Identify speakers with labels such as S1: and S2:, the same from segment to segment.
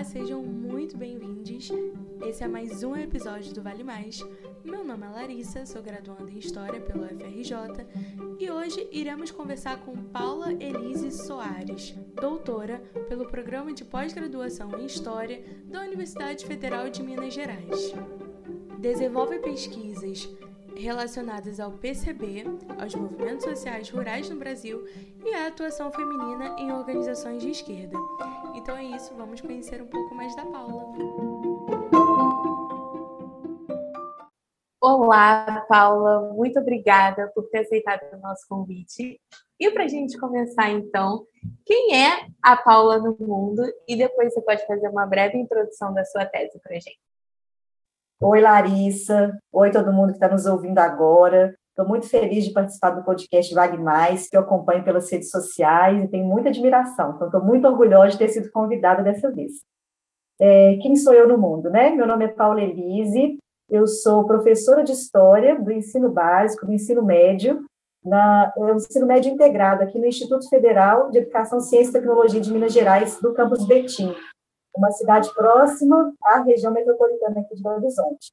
S1: Olá, sejam muito bem-vindos. Esse é mais um episódio do Vale Mais. Meu nome é Larissa, sou graduanda em História pelo FRJ e hoje iremos conversar com Paula Elise Soares, doutora pelo Programa de Pós-Graduação em História da Universidade Federal de Minas Gerais. Desenvolve pesquisas relacionadas ao PCB, aos movimentos sociais rurais no Brasil e à atuação feminina em organizações de esquerda. Então é isso, vamos conhecer um pouco mais da Paula.
S2: Olá, Paula, muito obrigada por ter aceitado o nosso convite. E para a gente começar, então, quem é a Paula no mundo? E depois você pode fazer uma breve introdução da sua tese para a gente.
S3: Oi, Larissa. Oi, todo mundo que está nos ouvindo agora. Estou muito feliz de participar do podcast Vale Mais, que eu acompanho pelas redes sociais e tenho muita admiração. Então, estou muito orgulhosa de ter sido convidada dessa vez. É, quem sou eu no mundo, né? Meu nome é Paula Elise, eu sou professora de História do ensino básico, do ensino médio, na, no ensino médio integrado aqui no Instituto Federal de Educação, Ciência e Tecnologia de Minas Gerais, do campus Betim uma cidade próxima à região metropolitana aqui de Belo Horizonte.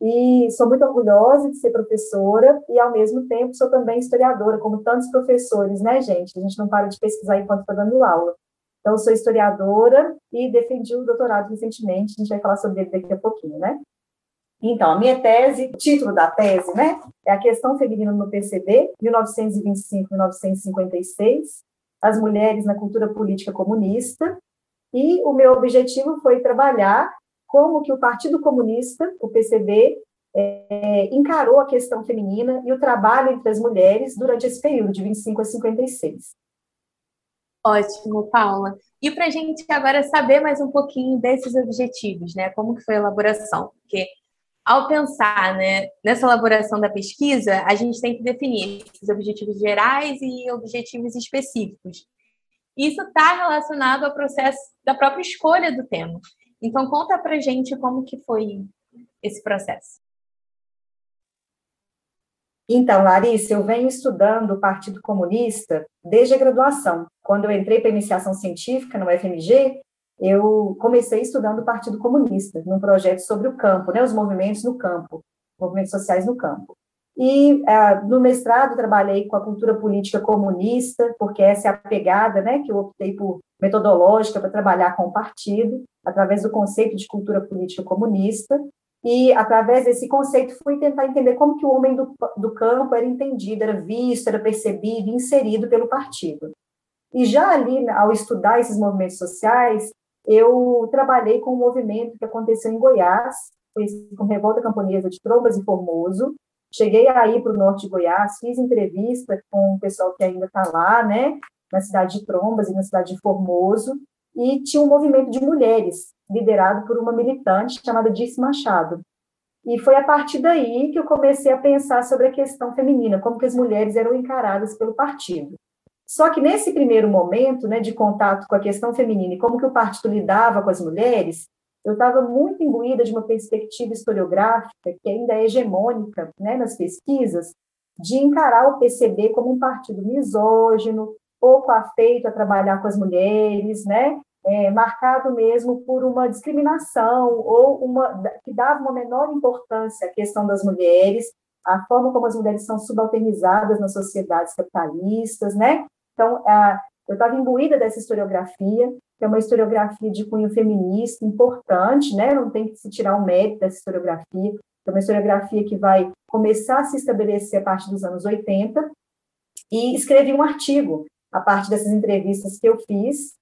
S3: E sou muito orgulhosa de ser professora e, ao mesmo tempo, sou também historiadora, como tantos professores, né, gente? A gente não para de pesquisar enquanto está dando aula. Então, sou historiadora e defendi o doutorado recentemente, a gente vai falar sobre ele daqui a pouquinho, né? Então, a minha tese, o título da tese, né, é a questão feminina no PCB, 1925-1956, as mulheres na cultura política comunista, e o meu objetivo foi trabalhar como que o Partido Comunista, o PCB, é, encarou a questão feminina e o trabalho entre as mulheres durante esse período, de 25 a 56.
S2: Ótimo, Paula. E para a gente agora saber mais um pouquinho desses objetivos, né? Como que foi a elaboração? Porque ao pensar né, nessa elaboração da pesquisa, a gente tem que definir os objetivos gerais e objetivos específicos. Isso está relacionado ao processo da própria escolha do tema. Então, conta para gente como que foi esse processo.
S3: Então, Larissa, eu venho estudando o Partido Comunista desde a graduação. Quando eu entrei para iniciação científica no FMG, eu comecei estudando o Partido Comunista, num projeto sobre o campo, né, os movimentos no campo, movimentos sociais no campo. E uh, no mestrado trabalhei com a cultura política comunista, porque essa é a pegada né, que eu optei por metodológica para trabalhar com o partido, através do conceito de cultura política comunista. E, através desse conceito, fui tentar entender como que o homem do, do campo era entendido, era visto, era percebido, inserido pelo partido. E já ali, ao estudar esses movimentos sociais, eu trabalhei com um movimento que aconteceu em Goiás, com Revolta Camponesa de Trombas e Formoso, Cheguei aí para o norte de Goiás, fiz entrevista com o pessoal que ainda está lá, né, na cidade de Trombas e na cidade de Formoso, e tinha um movimento de mulheres, liderado por uma militante chamada Dice Machado. E foi a partir daí que eu comecei a pensar sobre a questão feminina, como que as mulheres eram encaradas pelo partido. Só que nesse primeiro momento, né, de contato com a questão feminina e como que o partido lidava com as mulheres, eu estava muito imbuída de uma perspectiva historiográfica que ainda é hegemônica né, nas pesquisas, de encarar o PCB como um partido misógino, pouco afeito a trabalhar com as mulheres, né, é, marcado mesmo por uma discriminação ou uma que dava uma menor importância à questão das mulheres, a forma como as mulheres são subalternizadas nas sociedades capitalistas, né? Então, a, eu estava imbuída dessa historiografia, que é uma historiografia de cunho feminista importante, né? Não tem que se tirar o mérito dessa historiografia. É uma historiografia que vai começar a se estabelecer a partir dos anos 80. E escrevi um artigo a partir dessas entrevistas que eu fiz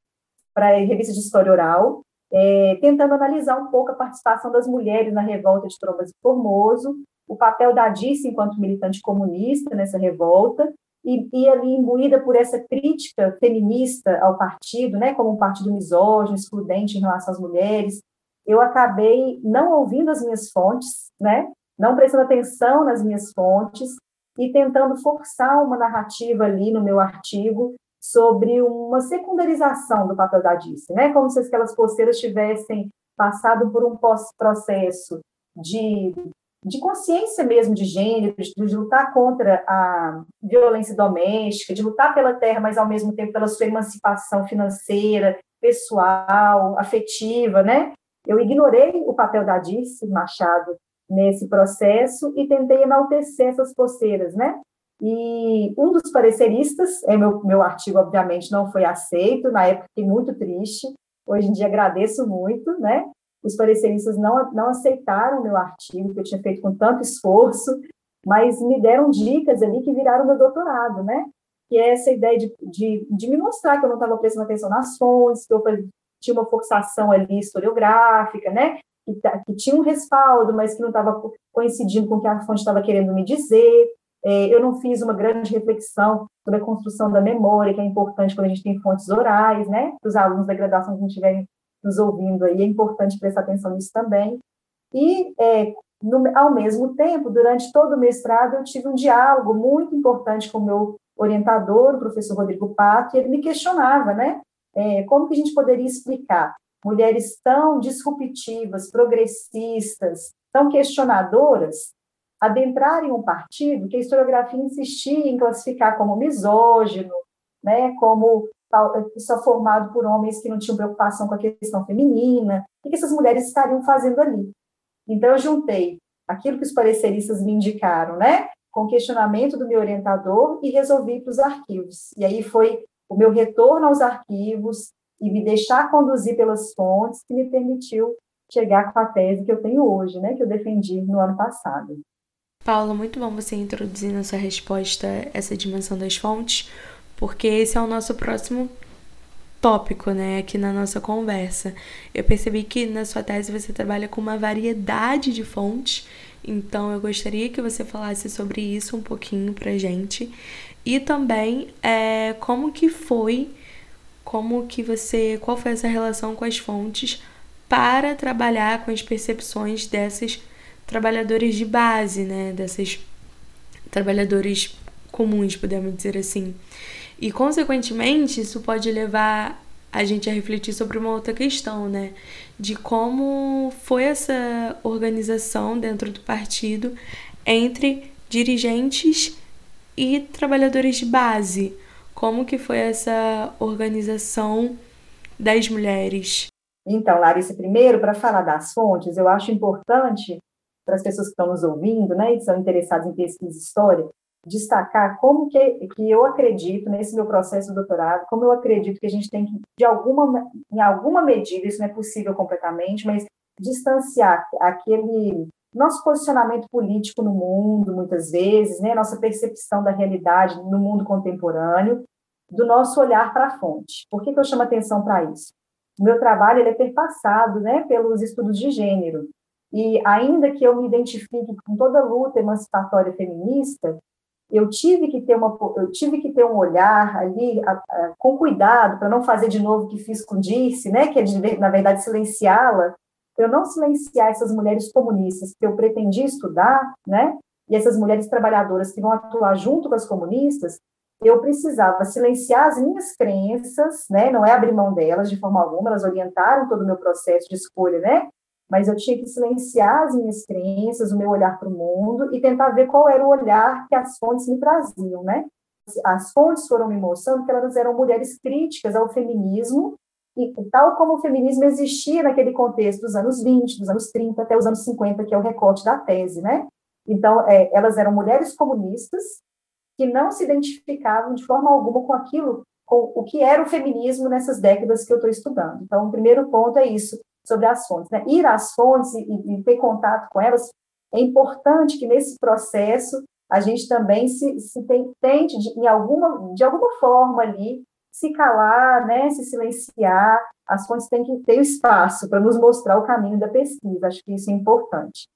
S3: para a revista de História Oral, é, tentando analisar um pouco a participação das mulheres na revolta de Trombas e Formoso, o papel da Dice enquanto militante comunista nessa revolta e, e ali imbuída por essa crítica feminista ao partido, né, como um partido misógino, excludente em relação às mulheres, eu acabei não ouvindo as minhas fontes, né, não prestando atenção nas minhas fontes e tentando forçar uma narrativa ali no meu artigo sobre uma secundarização do papel da Dice, né, como se aquelas posteiras tivessem passado por um processo de de consciência mesmo de gênero, de, lutar contra a violência doméstica, de lutar pela terra, mas ao mesmo tempo pela sua emancipação financeira, pessoal, afetiva, né? Eu ignorei o papel da Dirce Machado nesse processo e tentei enaltecer essas posteiras, né? E um dos pareceristas, é meu, meu artigo, obviamente, não foi aceito, na época fiquei muito triste, hoje em dia agradeço muito, né? Os pareceristas não, não aceitaram meu artigo, que eu tinha feito com tanto esforço, mas me deram dicas ali que viraram meu doutorado, né? Que é essa ideia de, de, de me mostrar que eu não estava prestando atenção nas fontes, que eu tinha uma forçação ali historiográfica, né? Que, que tinha um respaldo, mas que não estava coincidindo com o que a fonte estava querendo me dizer. É, eu não fiz uma grande reflexão sobre a construção da memória, que é importante quando a gente tem fontes orais, né? Para os alunos da graduação que estiverem nos ouvindo aí, é importante prestar atenção nisso também. E, é, no, ao mesmo tempo, durante todo o mestrado, eu tive um diálogo muito importante com o meu orientador, o professor Rodrigo Pato, e ele me questionava, né? É, como que a gente poderia explicar mulheres tão disruptivas, progressistas, tão questionadoras, adentrarem um partido que a historiografia insistia em classificar como misógino, né, como só formado por homens que não tinham preocupação com a questão feminina, o que essas mulheres estariam fazendo ali. Então, eu juntei aquilo que os pareceristas me indicaram, né, com questionamento do meu orientador e resolvi para os arquivos. E aí foi o meu retorno aos arquivos e me deixar conduzir pelas fontes que me permitiu chegar com a tese que eu tenho hoje, né, que eu defendi no ano passado.
S1: Paula, muito bom você introduzir na sua resposta essa dimensão das fontes, porque esse é o nosso próximo tópico, né, aqui na nossa conversa. Eu percebi que na sua tese você trabalha com uma variedade de fontes, então eu gostaria que você falasse sobre isso um pouquinho pra gente e também é, como que foi, como que você, qual foi essa relação com as fontes para trabalhar com as percepções dessas trabalhadores de base, né? Desses trabalhadores comuns, podemos dizer assim. E, consequentemente, isso pode levar a gente a refletir sobre uma outra questão, né? De como foi essa organização dentro do partido entre dirigentes e trabalhadores de base. Como que foi essa organização das mulheres?
S3: Então, Larissa, primeiro, para falar das fontes, eu acho importante para as pessoas que estão nos ouvindo, né, e são interessadas em pesquisa história, destacar como que, que eu acredito nesse meu processo de doutorado, como eu acredito que a gente tem que, de alguma, em alguma medida, isso não é possível completamente, mas distanciar aquele nosso posicionamento político no mundo, muitas vezes, né, nossa percepção da realidade no mundo contemporâneo, do nosso olhar para a fonte. Por que, que eu chamo atenção para isso? O meu trabalho ele é perpassado né, pelos estudos de gênero. E ainda que eu me identifique com toda a luta emancipatória feminista, eu tive que ter uma eu tive que ter um olhar ali a, a, com cuidado para não fazer de novo o que fiz com Dirce, né, que é de, na verdade silenciá-la, eu não silenciar essas mulheres comunistas que eu pretendia estudar, né, e essas mulheres trabalhadoras que vão atuar junto com as comunistas, eu precisava silenciar as minhas crenças, né, não é abrir mão delas de forma alguma, elas orientaram todo o meu processo de escolha, né, mas eu tinha que silenciar as minhas crenças, o meu olhar para o mundo e tentar ver qual era o olhar que as fontes me traziam, né? As fontes foram me mostrando que elas eram mulheres críticas ao feminismo e tal como o feminismo existia naquele contexto dos anos 20, dos anos 30 até os anos 50, que é o recorte da tese, né? Então, é, elas eram mulheres comunistas que não se identificavam de forma alguma com aquilo, com o que era o feminismo nessas décadas que eu estou estudando. Então, o primeiro ponto é isso, sobre as fontes. Né? Ir às fontes e, e, ter contato com elas, é importante que nesse processo a gente também se, se tente, de, em alguma, de alguma forma ali, se calar, né, se silenciar, as fontes têm que ter espaço para nos mostrar o caminho da pesquisa, acho que isso é importante.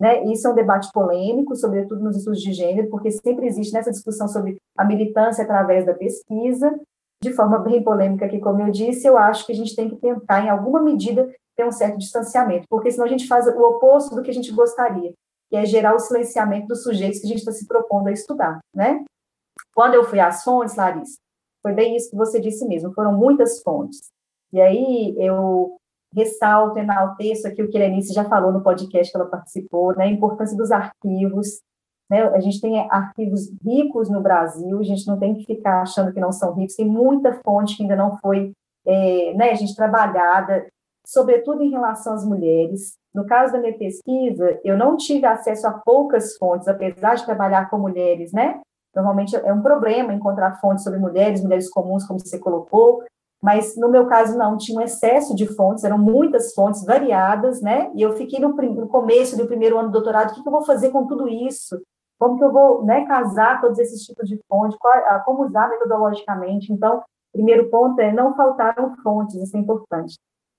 S3: Né? Isso é um debate polêmico, sobretudo nos estudos de gênero, porque sempre existe nessa discussão sobre a militância através da pesquisa, de forma bem polêmica, que, como eu disse, eu acho que a gente tem que tentar, em alguma medida, ter um certo distanciamento, porque senão a gente faz o oposto do que a gente gostaria, que é gerar o silenciamento dos sujeitos que a gente está se propondo a estudar, né? Quando eu fui às fontes, Larissa, foi bem isso que você disse mesmo, foram muitas fontes. E aí eu ressalto, enalteço aqui o que a Lenice já falou no podcast que ela participou, né, a importância dos arquivos, né, a gente tem arquivos ricos no Brasil, a gente não tem que ficar achando que não são ricos, tem muita fonte que ainda não foi é, né, a gente trabalhada, sobretudo em relação às mulheres. No caso da minha pesquisa, eu não tive acesso a poucas fontes, apesar de trabalhar com mulheres, né? Normalmente é um problema encontrar fontes sobre mulheres, mulheres comuns, como você colocou, mas no meu caso não, tinha um excesso de fontes, eram muitas fontes variadas, né? E eu fiquei no, no começo do primeiro ano do doutorado, o que, que, eu vou fazer com tudo isso? Como que eu vou né, casar todos esses tipos de fontes? Qual, como usar metodologicamente? Então, primeiro ponto é não faltaram fontes, isso é importante.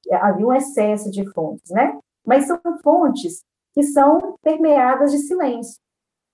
S3: É, havia um excesso de fontes, né? Mas são fontes que são permeadas de silêncio.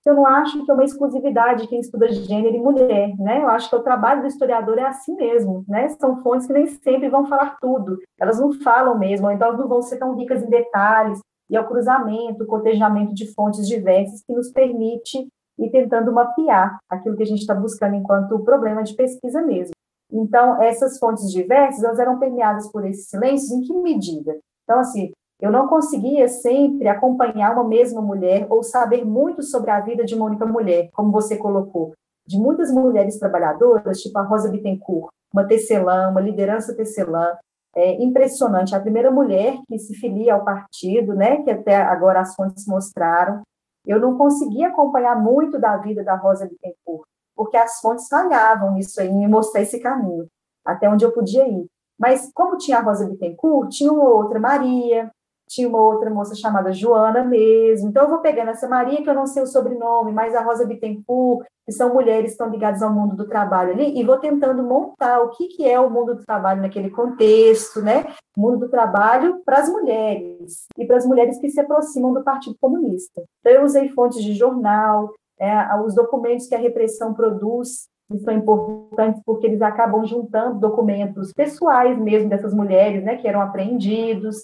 S3: Eu não acho que é uma exclusividade de quem estuda gênero e mulher, né? Eu acho que o trabalho do historiador é assim mesmo, né? São fontes que nem sempre vão falar tudo, elas não falam mesmo, então elas não vão ser tão ricas em detalhes, e é o cruzamento, o cotejamento de fontes diversas que nos permite ir tentando mapear aquilo que a gente está buscando enquanto problema de pesquisa mesmo. Então, essas fontes diversas, elas eram permeadas por esses silêncios em que medida? Então, assim, eu não conseguia sempre acompanhar uma mesma mulher ou saber muito sobre a vida de uma única mulher, como você colocou. De muitas mulheres trabalhadoras, tipo a Rosa Bittencourt, uma tecelã, uma liderança tecelã, é impressionante. A primeira mulher que se filia ao partido, né, que até agora as fontes mostraram. Eu não conseguia acompanhar muito da vida da Rosa Bittencourt, porque as fontes falhavam nisso aí, me mostrar esse caminho, até onde eu podia ir. Mas como tinha a Rosa Bittencourt, tinha uma outra Maria, tinha uma outra moça chamada Joana mesmo. Então, eu vou pegando essa Maria, que eu não sei o sobrenome, mas a Rosa Bittencourt, que são mulheres que estão ligadas ao mundo do trabalho ali, e vou tentando montar o que, que é o mundo do trabalho naquele contexto, né? O mundo do trabalho para as mulheres, e para as mulheres que se aproximam do Partido Comunista. Então, eu usei fontes de jornal, é, os documentos que a repressão produz, são importantes porque eles acabam juntando documentos pessoais mesmo dessas mulheres, né, que eram apreendidos,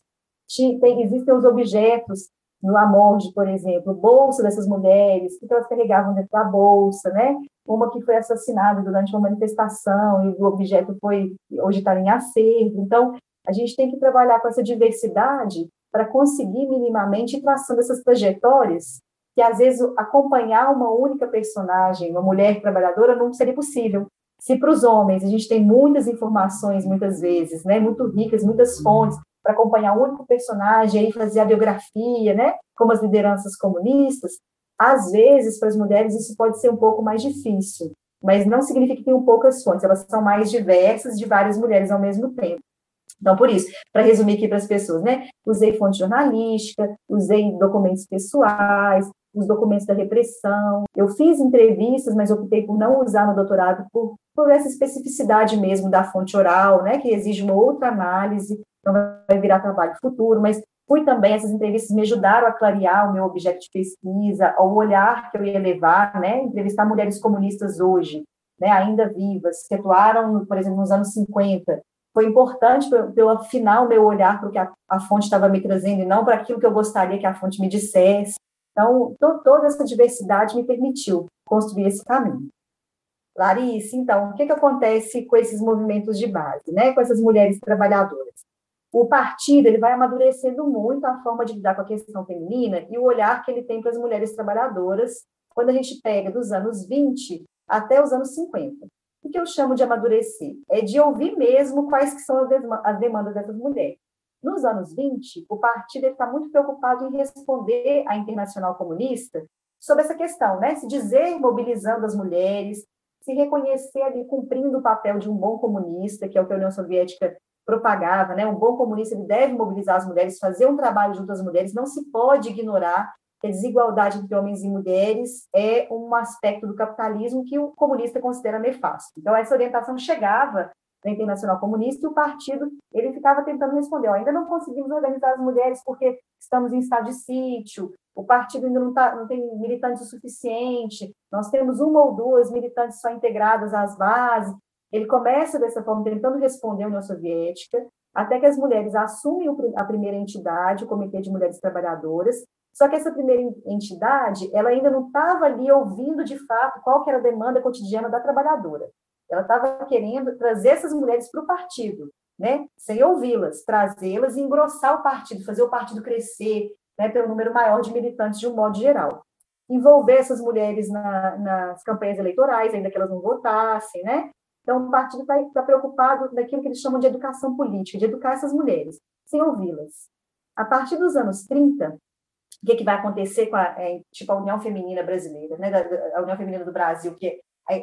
S3: tem, existem os objetos no Amorge, por exemplo, bolsa dessas mulheres, que elas carregavam dentro da bolsa, né? Uma que foi assassinada durante uma manifestação e o objeto foi hoje está em acervo. Então, a gente tem que trabalhar com essa diversidade para conseguir minimamente traçando essas trajetórias que às vezes acompanhar uma única personagem, uma mulher trabalhadora, não seria possível. Se para os homens a gente tem muitas informações, muitas vezes, né, muito ricas, muitas fontes, para acompanhar um único personagem e fazer a biografia, né? Como as lideranças comunistas, às vezes, para as mulheres, isso pode ser um pouco mais difícil, mas não significa que tenham poucas fontes, elas são mais diversas de várias mulheres ao mesmo tempo. Então, por isso, para resumir aqui para as pessoas, né? Usei fonte jornalística, usei documentos pessoais, os documentos da repressão. Eu fiz entrevistas, mas optei por não usar no doutorado por, por essa especificidade mesmo da fonte oral, né? Que exige uma outra análise então vai virar trabalho futuro, mas fui também, essas entrevistas me ajudaram a clarear o meu objeto de pesquisa, o olhar que eu ia levar, né, entrevistar mulheres comunistas hoje, né, ainda vivas, que atuaram, por exemplo, nos anos 50, foi importante para eu afinar o meu olhar para o que a, a fonte estava me trazendo e não para aquilo que eu gostaria que a fonte me dissesse. Então, to, toda essa diversidade me permitiu construir esse caminho. Larissa, então, o que, que acontece com esses movimentos de base, né, com essas mulheres trabalhadoras? o partido ele vai amadurecendo muito a forma de lidar com a questão feminina e o olhar que ele tem para as mulheres trabalhadoras quando a gente pega dos anos 20 até os anos 50. O que eu chamo de amadurecer? É de ouvir mesmo quais que são as demandas dessas mulheres. Nos anos 20, o partido está muito preocupado em responder à Internacional Comunista sobre essa questão, né? se dizer mobilizando as mulheres, se reconhecer ali cumprindo o papel de um bom comunista, que é o que a União Soviética propagava, né? Um bom comunista ele deve mobilizar as mulheres, fazer um trabalho junto às mulheres, não se pode ignorar que a desigualdade entre homens e mulheres é um aspecto do capitalismo que o comunista considera nefasto. Então essa orientação chegava da Internacional Comunista e o partido ele ficava tentando responder, ainda não conseguimos organizar as mulheres porque estamos em estado de sítio, o partido ainda não, tá, não tem militantes o suficiente, nós temos uma ou duas militantes só integradas às bases, ele começa dessa forma, tentando responder à União Soviética, até que as mulheres assumem a primeira entidade, o Comitê de Mulheres Trabalhadoras, só que essa primeira entidade, ela ainda não estava ali ouvindo de fato qual que era a demanda cotidiana da trabalhadora. Ela estava querendo trazer essas mulheres para o partido, né? sem ouvi-las, trazê-las e engrossar o partido, fazer o partido crescer, né? um número maior de militantes de um modo geral. Envolver essas mulheres na, nas campanhas eleitorais, ainda que elas não votassem, né? Então, o partido está tá preocupado naquilo que eles chamam de educação política, de educar essas mulheres, sem ouvi-las. A partir dos anos 30, o que, que vai acontecer com a, é, tipo, a União Feminina Brasileira, né, a União Feminina do Brasil, que é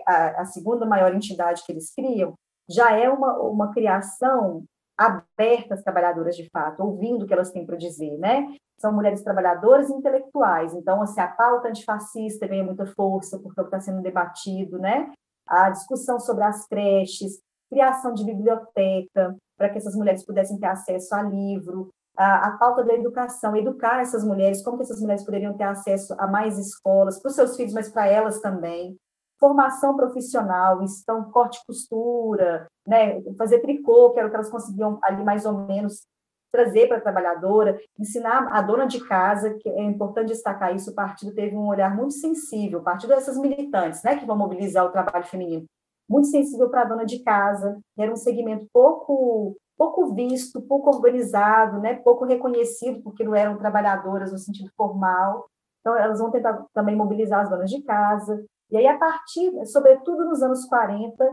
S3: a, a segunda maior entidade que eles criam, já é uma, uma criação aberta às trabalhadoras de fato, ouvindo o que elas têm para dizer, né? São mulheres trabalhadoras e intelectuais, então, assim, a pauta antifascista ganha muita força porque é está sendo debatido, né? A discussão sobre as creches, criação de biblioteca, para que essas mulheres pudessem ter acesso a livro, a, a pauta da educação, educar essas mulheres, como que essas mulheres poderiam ter acesso a mais escolas, para os seus filhos, mas para elas também, formação profissional, então corte e costura, né, fazer tricô, que era o que elas conseguiam ali mais ou menos trazer para a trabalhadora, ensinar a dona de casa, que é importante destacar isso, o partido teve um olhar muito sensível, o partido dessas militantes, né, que vão mobilizar o trabalho feminino, muito sensível para a dona de casa, era um segmento pouco pouco visto, pouco organizado, né, pouco reconhecido, porque não eram trabalhadoras no sentido formal. Então, elas vão tentar também mobilizar as donas de casa, e aí, a partir, sobretudo nos anos 40,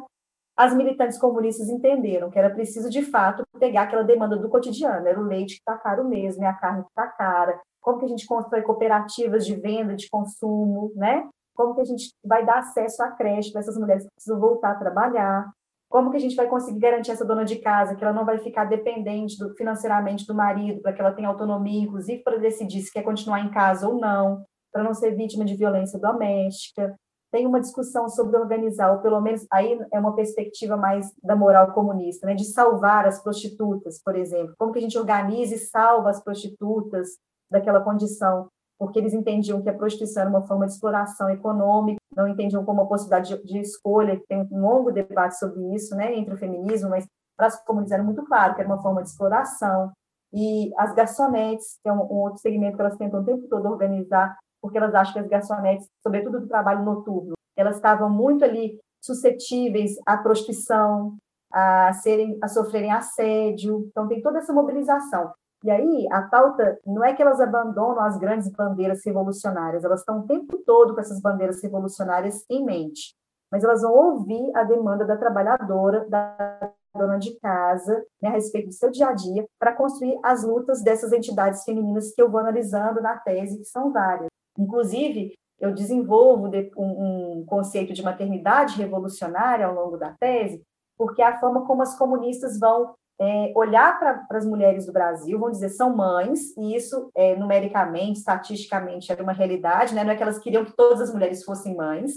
S3: as militantes comunistas entenderam que era preciso, de fato, pegar aquela demanda do cotidiano. Era o leite que está caro mesmo, é a carne que está cara. Como que a gente constrói cooperativas de venda, de consumo, né? Como que a gente vai dar acesso à creche para essas mulheres que precisam voltar a trabalhar? Como que a gente vai conseguir garantir essa dona de casa que ela não vai ficar dependente do, financeiramente do marido, para que ela tenha autonomia, inclusive para decidir se quer continuar em casa ou não, para não ser vítima de violência doméstica? Tem uma discussão sobre organizar, ou pelo menos aí é uma perspectiva mais da moral comunista, né, de salvar as prostitutas, por exemplo. Como que a gente organiza e salva as prostitutas daquela condição? Porque eles entendiam que a prostituição era uma forma de exploração econômica, não entendiam como uma possibilidade de, de escolha, tem um longo debate sobre isso, né, entre o feminismo, mas para as comunidades era muito claro que era uma forma de exploração. E as garçonetes, que é um, um outro segmento que elas tentam o tempo todo organizar, porque elas acham que as garçonetes, sobretudo do trabalho noturno, elas estavam muito ali suscetíveis à prostituição, a serem, a sofrerem assédio. Então tem toda essa mobilização. E aí a pauta não é que elas abandonam as grandes bandeiras revolucionárias, elas estão o tempo todo com essas bandeiras revolucionárias em mente, mas elas vão ouvir a demanda da trabalhadora, da dona de casa, né, a respeito do seu dia a dia, para construir as lutas dessas entidades femininas que eu vou analisando na tese, que são várias. Inclusive, eu desenvolvo um, conceito de maternidade revolucionária ao longo da tese, porque é a forma como as comunistas vão é, olhar para as mulheres do Brasil, vão dizer são mães, e isso é, numericamente, estatisticamente, era uma realidade, né? não é que elas queriam que todas as mulheres fossem mães,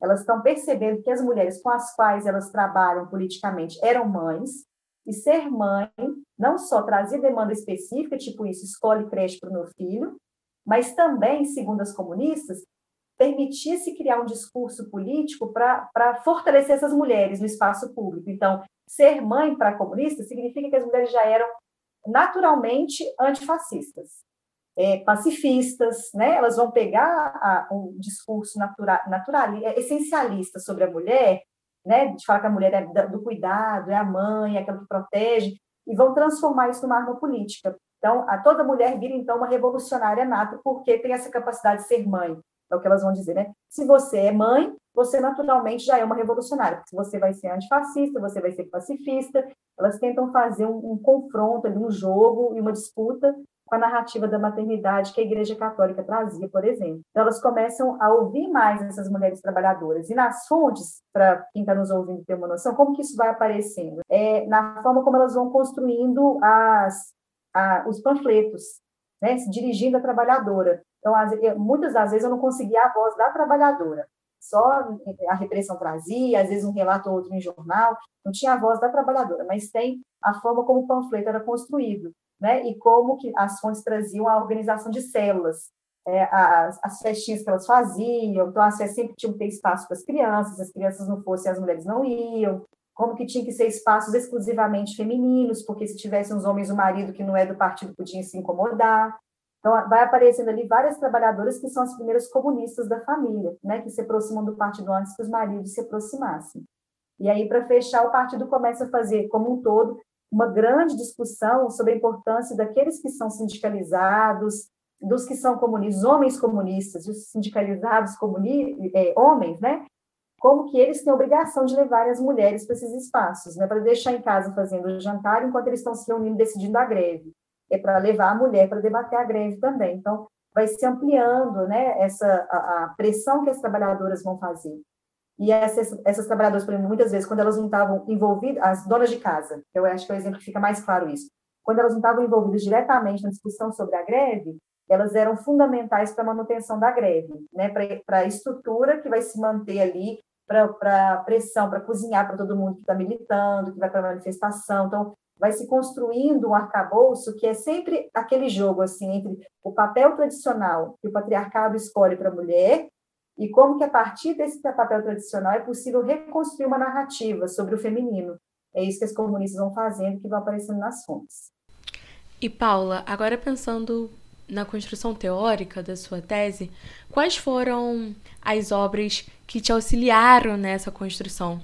S3: elas estão percebendo que as mulheres com as quais elas trabalham politicamente eram mães, e ser mãe não só trazia demanda específica, tipo isso, escolhe creche para o meu filho, mas também, segundo as comunistas, permitisse criar um discurso político para fortalecer essas mulheres no espaço público. Então, ser mãe para comunistas significa que as mulheres já eram naturalmente antifascistas, é, pacifistas, né? elas vão pegar a, um discurso natural, natural, é, essencialista sobre a mulher, né? de falar que a mulher é do cuidado, é a mãe, é aquela que protege, e vão transformar isso numa arma política. Então, a toda mulher vira, então, uma revolucionária nata, porque tem essa capacidade de ser mãe, é o que elas vão dizer, né? Se você é mãe, você naturalmente já é uma revolucionária, porque você vai ser antifascista, você vai ser pacifista, elas tentam fazer um, um confronto um jogo e uma disputa com a narrativa da maternidade que a Igreja Católica trazia, por exemplo. Então, elas começam a ouvir mais essas mulheres trabalhadoras. E nas fontes, para quem está nos ouvindo ter uma noção, como que isso vai aparecendo? É na forma como elas vão construindo as, a, os panfletos, né, se dirigindo à trabalhadora. Então, muitas das vezes eu não conseguia a voz da trabalhadora, só a repressão trazia, às vezes um relato ou outro em jornal, não tinha a voz da trabalhadora, mas tem a forma como o panfleto era construído, né, e como que as fontes traziam a organização de células, é, as, as festinhas que elas faziam, então as festas sempre tinham que ter espaço para as crianças, as crianças não fossem, as mulheres não iam, como que tinha que ser espaços exclusivamente femininos, porque se tivessem os homens, o marido que não é do partido podia se incomodar. Então, vai aparecendo ali várias trabalhadoras que são as primeiras comunistas da família, né, que se aproximam do partido antes que os maridos se aproximassem. E aí, para fechar, o partido começa a fazer, como um todo, uma grande discussão sobre a importância daqueles que são sindicalizados, dos que são comunistas, homens comunistas, os sindicalizados comuni é, homens, né, como que eles têm obrigação de levar as mulheres para esses espaços, né, para deixar em casa fazendo o jantar enquanto eles estão se reunindo decidindo a greve. É para levar a mulher para debater a greve também. Então, vai se ampliando né, essa, a, a pressão que as trabalhadoras vão fazer. E essas, essas trabalhadoras, por exemplo, muitas vezes, quando elas não estavam envolvidas, as donas de casa, eu acho que é o exemplo que fica mais claro isso, quando elas não estavam envolvidas diretamente na discussão sobre a greve, elas eram fundamentais para a manutenção da greve, né? para a estrutura que vai se manter ali, para a pressão, para cozinhar para todo mundo que está militando, que vai para a manifestação. Então, vai se construindo um arcabouço que é sempre aquele jogo assim entre o papel tradicional que o patriarcado escolhe para a mulher e como que a partir desse papel tradicional é possível reconstruir uma narrativa sobre o feminino. É isso que as comunistas vão fazendo, que vão aparecendo nas fontes.
S1: E Paula, agora pensando na construção teórica da sua tese, quais foram as obras que te auxiliaram nessa construção?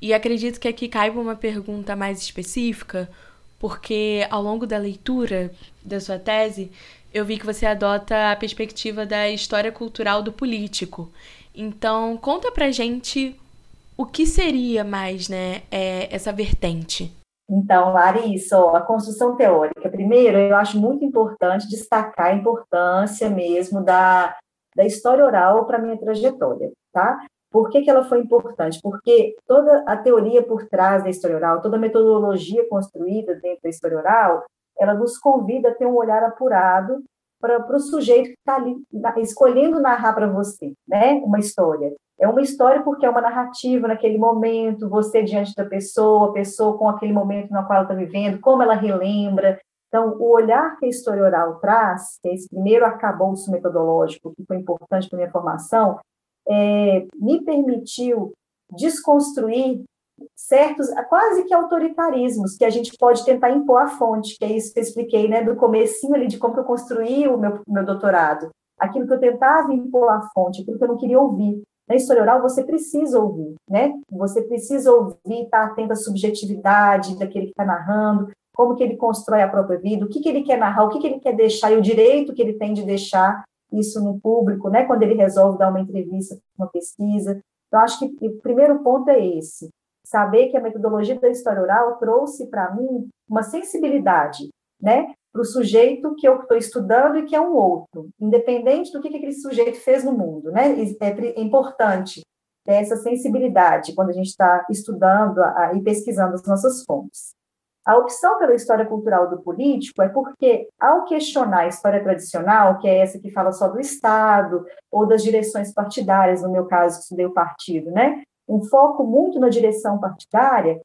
S1: E acredito que aqui caiba uma pergunta mais específica, porque ao longo da leitura da sua tese, eu vi que você adota a perspectiva da história cultural do político. Então, conta pra gente o que seria mais, né, é, essa vertente.
S3: Então, Larissa, ó, a construção teórica. Primeiro, eu acho muito importante destacar a importância mesmo da, da história oral para a minha trajetória, tá? Por que, que ela foi importante? Porque toda a teoria por trás da história oral, toda a metodologia construída dentro da história oral, ela nos convida a ter um olhar apurado para o sujeito que está ali escolhendo narrar para você, né? Uma história. É uma história porque é uma narrativa naquele momento, você diante da pessoa, a pessoa com aquele momento no qual ela está vivendo, como ela relembra. Então, o olhar que a história oral traz, que é esse primeiro arcabouço metodológico que foi importante para minha formação, é, me permitiu desconstruir certos, quase que autoritarismos que a gente pode tentar impor à fonte, que é isso que eu expliquei, né, do comecinho ali de como eu construí o meu, meu doutorado. Aquilo que eu tentava impor à fonte, aquilo que eu não queria ouvir. Na história oral, você precisa ouvir, né? Você precisa ouvir, estar atento à subjetividade daquele que está narrando, como que ele constrói a própria vida, o que, que ele quer narrar, o que, que ele quer deixar e o direito que ele tem de deixar isso no público, né? Quando ele resolve dar uma entrevista, uma pesquisa. Então, acho que o primeiro ponto é esse saber que a metodologia da história oral trouxe para mim uma sensibilidade, né, para o sujeito que eu estou estudando e que é um outro, independente do que, que aquele sujeito fez no mundo, né, é, é importante ter essa sensibilidade quando a gente está estudando a, a, e pesquisando as nossas fontes. A opção pela história cultural do político é porque, ao questionar a história tradicional, que é essa que fala só do Estado ou das direções partidárias, no meu caso, estudei o partido, né? Um foco muito na direção partidária,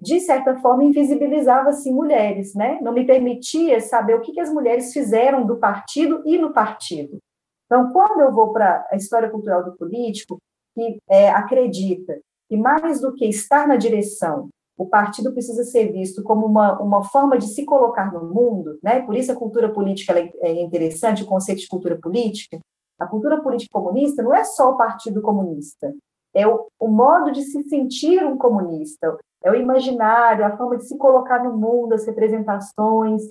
S3: de certa forma invisibilizava-se mulheres, né? Não me permitia saber o que, que as mulheres fizeram do partido e no partido. Então, quando eu vou para a história cultural do político, que é, acredita que mais do que estar na direção, o partido precisa ser visto como uma, uma forma de se colocar no mundo, né? Por isso a cultura política é interessante, o conceito de cultura política. A cultura política comunista não é só o Partido Comunista, é o, o modo de se sentir um comunista, é o imaginário, a forma de se colocar no mundo, as representações.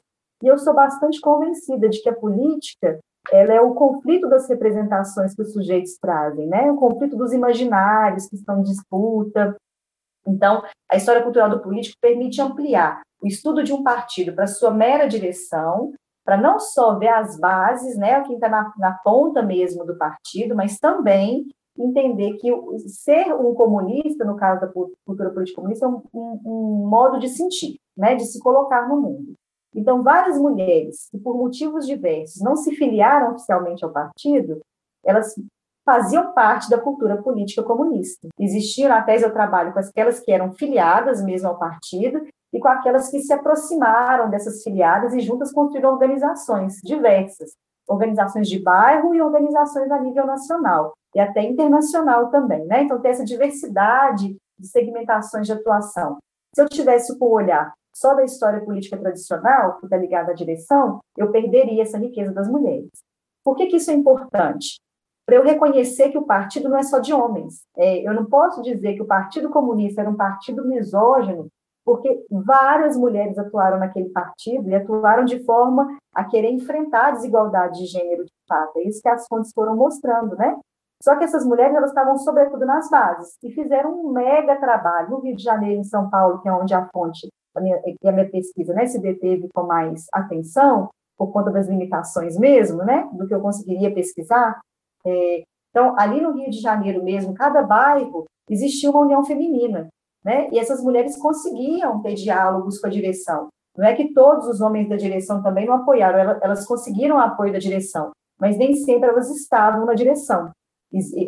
S3: E eu sou bastante convencida de que a política ela é o conflito das representações que os sujeitos trazem, né? O conflito dos imaginários que estão em disputa. Então, a história cultural do político permite ampliar o estudo de um partido para sua mera direção, para não só ver as bases, né, quem está na, na ponta mesmo do partido, mas também entender que ser um comunista, no caso da cultura política comunista, é um, um, um, modo de sentir, né, de se colocar no mundo. Então, várias mulheres que, por motivos diversos, não se filiaram oficialmente ao partido, elas faziam parte da cultura política comunista. Existiam, na tese, eu trabalho com aquelas que eram filiadas mesmo ao partido e com aquelas que se aproximaram dessas filiadas e juntas construíram organizações diversas, organizações de bairro e organizações a nível nacional e até internacional também, né? Então, tem essa diversidade de segmentações de atuação. Se eu tivesse o olhar só da história política tradicional, que está ligada à direção, eu perderia essa riqueza das mulheres. Por que, que isso é importante? Para eu reconhecer que o partido não é só de homens. É, eu não posso dizer que o Partido Comunista era um partido misógino, porque várias mulheres atuaram naquele partido e atuaram de forma a querer enfrentar a desigualdade de gênero de fato. É isso que as fontes foram mostrando, né? Só que essas mulheres elas estavam sobretudo nas bases e fizeram um mega trabalho no Rio de Janeiro, em São Paulo, que é onde a fonte a minha, a minha pesquisa né, se deteve com mais atenção por conta das limitações mesmo, né, do que eu conseguiria pesquisar. É, então, ali no Rio de Janeiro mesmo, cada bairro existia uma união feminina, né? E essas mulheres conseguiam ter diálogos com a direção. Não é que todos os homens da direção também não apoiaram, elas conseguiram o apoio da direção, mas nem sempre elas estavam na direção.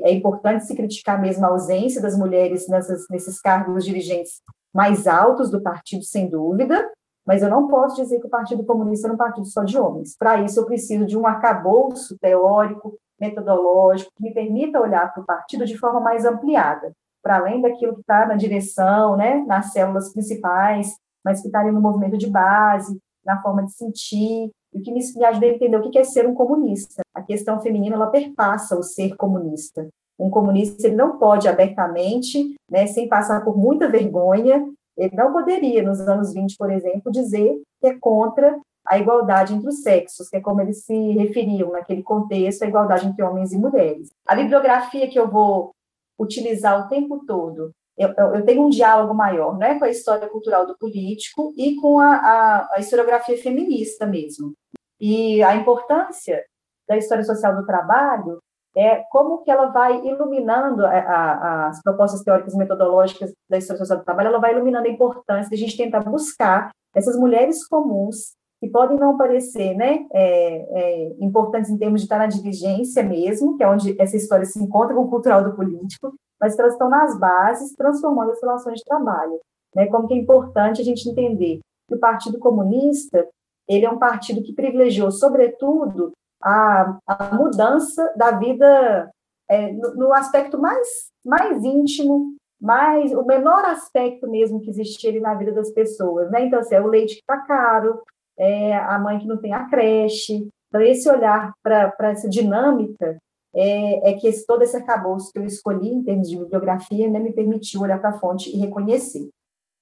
S3: É importante se criticar mesmo a ausência das mulheres nessas, nesses cargos dirigentes mais altos do partido, sem dúvida, mas eu não posso dizer que o Partido Comunista é um partido só de homens. Para isso, eu preciso de um arcabouço teórico, metodológico, que me permita olhar para o partido de forma mais ampliada, para além daquilo que está na direção, né, nas células principais, mas que está ali no movimento de base, na forma de sentir, o que me, me ajuda a entender o que é ser um comunista. A questão feminina, ela perpassa o ser comunista. Um comunista, ele não pode abertamente, né, sem passar por muita vergonha, ele não poderia, nos anos 20, por exemplo, dizer que é contra a igualdade entre os sexos, que é como eles se referiam naquele contexto, a igualdade entre homens e mulheres. A bibliografia que eu vou utilizar o tempo todo eu, eu, tenho um diálogo maior né, com a história cultural do político e com a, a, a, historiografia feminista mesmo. E a importância da história social do trabalho é como que ela vai iluminando a, a, as propostas teóricas e metodológicas da história social do trabalho, ela vai iluminando a importância de a gente tentar buscar essas mulheres comuns que podem não parecer né, é, é, importantes em termos de estar na dirigência mesmo, que é onde essa história se encontra com o cultural do político, mas que elas estão nas bases, transformando as relações de trabalho. Né? Como que é importante a gente entender que o Partido Comunista ele é um partido que privilegiou, sobretudo, a, a mudança da vida é, no, no, aspecto mais, mais íntimo, mais o menor aspecto mesmo que existia ali na vida das pessoas. Né? Então, assim, é o leite que está caro, é a mãe que não tem a creche. Então, esse olhar para essa dinâmica é, é que esse, todo esse arcabouço que eu escolhi em termos de bibliografia né, me permitiu olhar para a fonte e reconhecer.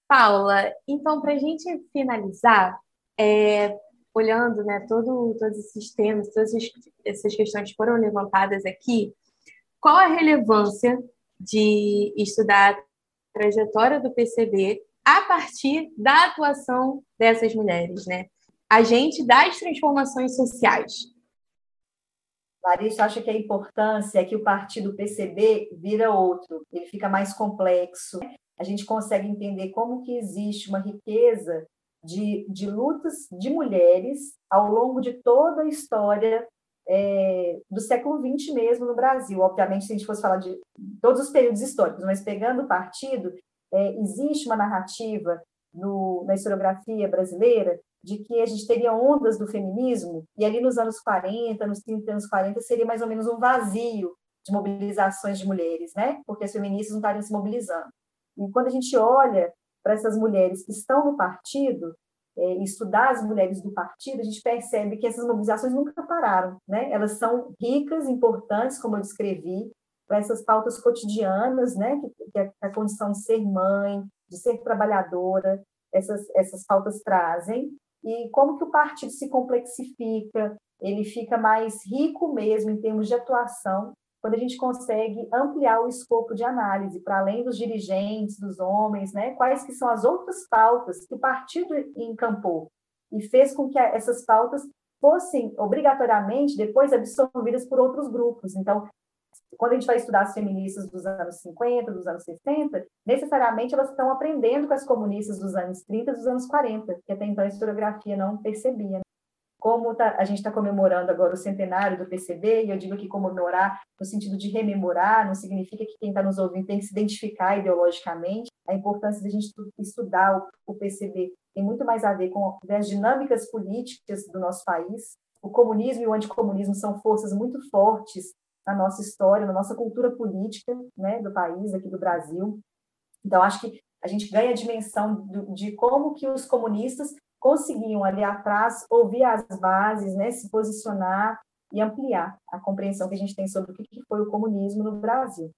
S2: Paula, então, para a gente finalizar, é, olhando né, todo, todos esses temas, todas essas questões que foram levantadas aqui, qual a relevância de estudar a trajetória do PCB a partir da atuação dessas mulheres, né? Agente das transformações sociais.
S3: Larissa acha que a importância é que o partido PCB vira outro, ele fica mais complexo. A gente consegue entender como que existe uma riqueza de, de lutas de mulheres ao longo de toda a história é, do século XX mesmo no Brasil. Obviamente, se a gente fosse falar de todos os períodos históricos, mas pegando o partido, é, existe uma narrativa no, na historiografia brasileira de que a gente teria ondas do feminismo, e ali nos anos 40, nos 30 anos 40, seria mais ou menos um vazio de mobilizações de mulheres, né? Porque as feministas não estariam se mobilizando. E quando a gente olha para essas mulheres que estão no partido, é, estudar as mulheres do partido, a gente percebe que essas mobilizações nunca pararam, né? Elas são ricas, importantes, como eu descrevi, para essas pautas cotidianas, né? Que, que a, condição de ser mãe, de ser trabalhadora, essas, essas pautas trazem, e como que o partido se complexifica, ele fica mais rico mesmo em termos de atuação, quando a gente consegue ampliar o escopo de análise para além dos dirigentes, dos homens, né? Quais que são as outras pautas que o partido encampou e fez com que essas pautas fossem obrigatoriamente depois absorvidas por outros grupos. Então, quando a gente vai estudar as feministas dos anos 50, dos anos 60, necessariamente elas estão aprendendo com as comunistas dos anos 30, dos anos 40, que até então a historiografia não percebia. Como tá, a gente está comemorando agora o centenário do PCB, e eu digo que comemorar no sentido de rememorar, não significa que quem está nos ouvindo tem que se identificar ideologicamente. A importância de a gente estudar o, o PCB tem muito mais a ver com as dinâmicas políticas do nosso país. O comunismo e o anticomunismo são forças muito fortes na nossa história, na nossa cultura política né, do país, aqui do Brasil. Então, acho que a gente ganha a dimensão do, de como que os comunistas conseguiam, ali atrás, ouvir as bases, né, se posicionar e ampliar a compreensão que a gente tem sobre o que foi o comunismo no Brasil.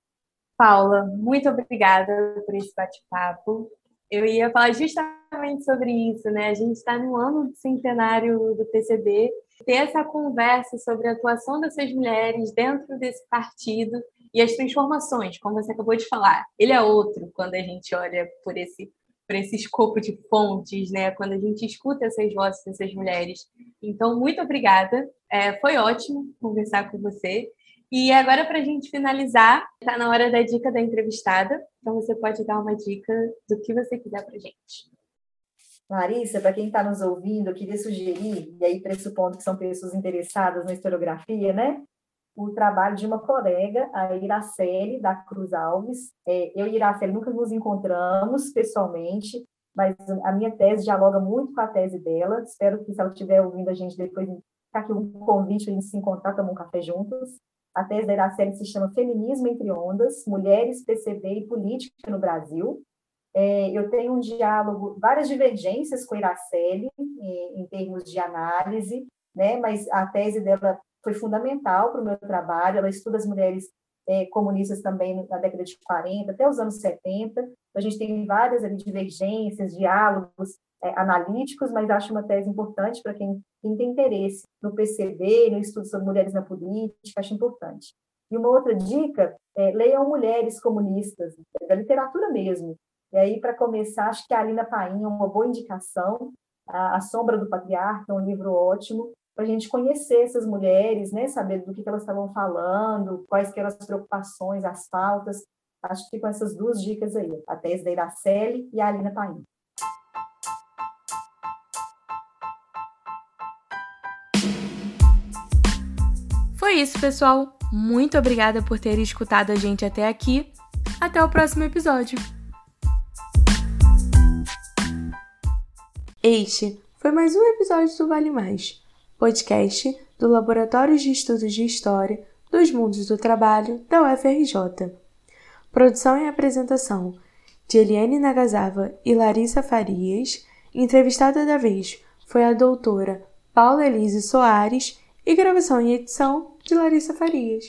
S2: Paula, muito obrigada por esse bate-papo. Eu ia falar justamente sobre isso, né? A gente está no ano do centenário do PCB ter essa conversa sobre a atuação dessas mulheres dentro desse partido e as transformações, como você acabou de falar. Ele é outro quando a gente olha por esse por esse escopo de fontes, né? Quando a gente escuta essas vozes dessas mulheres. Então, muito obrigada. É, foi ótimo conversar com você. E agora, para a gente finalizar, está na hora da dica da entrevistada. Então, você pode dar uma dica do que você quiser para gente.
S3: Larissa, para quem está nos ouvindo, eu queria sugerir, e aí pressupondo que são pessoas interessadas na historiografia, né? O trabalho de uma colega, a Iraceli da Cruz Alves. É, eu e Iraceli nunca nos encontramos pessoalmente, mas a minha tese dialoga muito com a tese dela. Espero que, se ela estiver ouvindo a gente depois, ficar aqui um convite para a gente se encontrar, tomar um café juntos. A tese da Iraceli se chama Feminismo entre Ondas, Mulheres, PCB e Política no Brasil. É, eu tenho um diálogo, várias divergências com a Iraceli em, em termos de análise, né, mas a tese dela foi fundamental para o meu trabalho. Ela estuda as mulheres é, comunistas também na década de 40 até os anos 70. A gente tem várias ali, divergências, diálogos é, analíticos, mas acho uma tese importante para quem, quem tem interesse no PCB, no estudo sobre mulheres na política, acho importante. E uma outra dica, é, leiam Mulheres Comunistas, da literatura mesmo. E aí, para começar, acho que a Alina Paim é uma boa indicação. A, a Sombra do Patriarca é um livro ótimo para a gente conhecer essas mulheres, né? saber do que, que elas estavam falando, quais eram as preocupações, as faltas. Acho que com essas duas dicas aí, a tese da Iraceli e a Alina Paim.
S1: Foi isso, pessoal. Muito obrigada por ter escutado a gente até aqui. Até o próximo episódio. Este foi mais um episódio do Vale Mais, podcast do Laboratório de Estudos de História dos Mundos do Trabalho da UFRJ. Produção e apresentação de Eliane Nagasawa e Larissa Farias. Entrevistada da vez foi a doutora Paula Elise Soares e gravação e edição de Larissa Farias.